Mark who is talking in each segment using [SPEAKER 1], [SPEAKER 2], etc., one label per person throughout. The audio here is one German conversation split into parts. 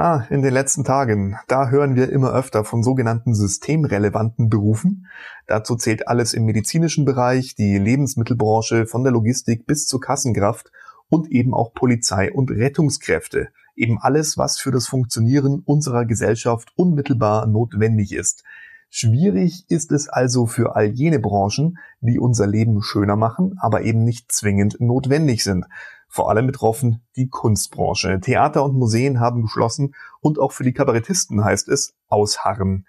[SPEAKER 1] Ah, in den letzten Tagen, da hören wir immer öfter von sogenannten systemrelevanten Berufen. Dazu zählt alles im medizinischen Bereich, die Lebensmittelbranche von der Logistik bis zur Kassenkraft und eben auch Polizei und Rettungskräfte. Eben alles, was für das Funktionieren unserer Gesellschaft unmittelbar notwendig ist. Schwierig ist es also für all jene Branchen, die unser Leben schöner machen, aber eben nicht zwingend notwendig sind. Vor allem betroffen die Kunstbranche. Theater und Museen haben geschlossen und auch für die Kabarettisten heißt es ausharren.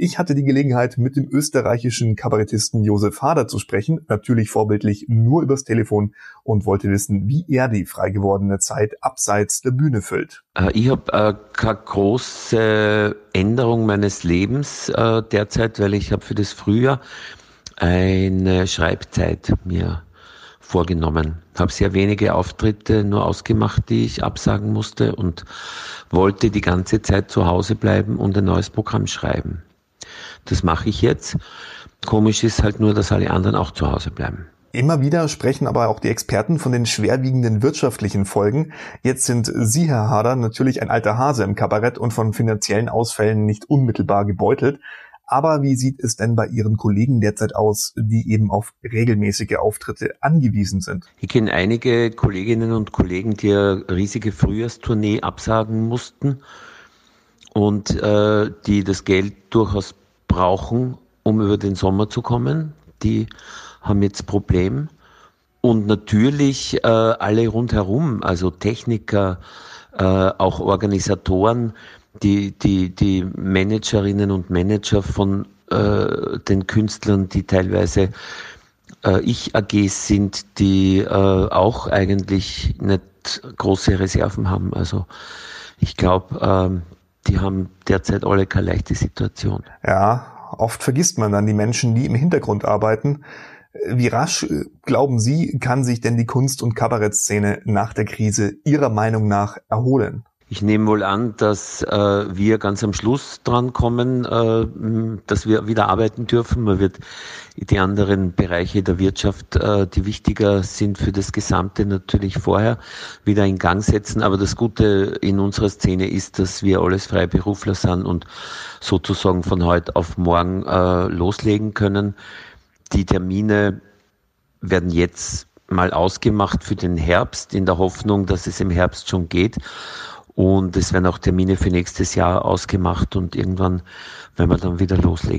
[SPEAKER 1] Ich hatte die Gelegenheit, mit dem österreichischen Kabarettisten Josef Hader zu sprechen, natürlich vorbildlich nur übers Telefon und wollte wissen, wie er die frei gewordene Zeit abseits der Bühne füllt.
[SPEAKER 2] Äh, ich habe äh, keine große Änderung meines Lebens äh, derzeit, weil ich habe für das Frühjahr eine Schreibzeit mir vorgenommen. Habe sehr wenige Auftritte nur ausgemacht, die ich absagen musste und wollte die ganze Zeit zu Hause bleiben und ein neues Programm schreiben. Das mache ich jetzt. Komisch ist halt nur, dass alle anderen auch zu Hause bleiben.
[SPEAKER 1] Immer wieder sprechen aber auch die Experten von den schwerwiegenden wirtschaftlichen Folgen. Jetzt sind Sie, Herr Hader, natürlich ein alter Hase im Kabarett und von finanziellen Ausfällen nicht unmittelbar gebeutelt. Aber wie sieht es denn bei Ihren Kollegen derzeit aus, die eben auf regelmäßige Auftritte angewiesen sind?
[SPEAKER 2] Ich kenne einige Kolleginnen und Kollegen, die eine riesige Frühjahrstournee absagen mussten und äh, die das Geld durchaus brauchen, um über den Sommer zu kommen. Die haben jetzt Problem. Und natürlich äh, alle rundherum, also Techniker, äh, auch Organisatoren, die, die, die Managerinnen und Manager von äh, den Künstlern, die teilweise äh, Ich-AGs sind, die äh, auch eigentlich nicht große Reserven haben. Also ich glaube, ähm, die haben derzeit alle keine leichte Situation.
[SPEAKER 1] Ja, oft vergisst man dann die Menschen, die im Hintergrund arbeiten. Wie rasch, äh, glauben Sie, kann sich denn die Kunst- und Kabarettszene nach der Krise Ihrer Meinung nach erholen?
[SPEAKER 2] Ich nehme wohl an, dass äh, wir ganz am Schluss dran kommen, äh, dass wir wieder arbeiten dürfen. Man wird die anderen Bereiche der Wirtschaft, äh, die wichtiger sind für das Gesamte, natürlich vorher wieder in Gang setzen. Aber das Gute in unserer Szene ist, dass wir alles Freiberufler sind und sozusagen von heute auf morgen äh, loslegen können. Die Termine werden jetzt mal ausgemacht für den Herbst in der Hoffnung, dass es im Herbst schon geht. Und es werden auch Termine für nächstes Jahr ausgemacht und irgendwann werden wir dann wieder loslegen.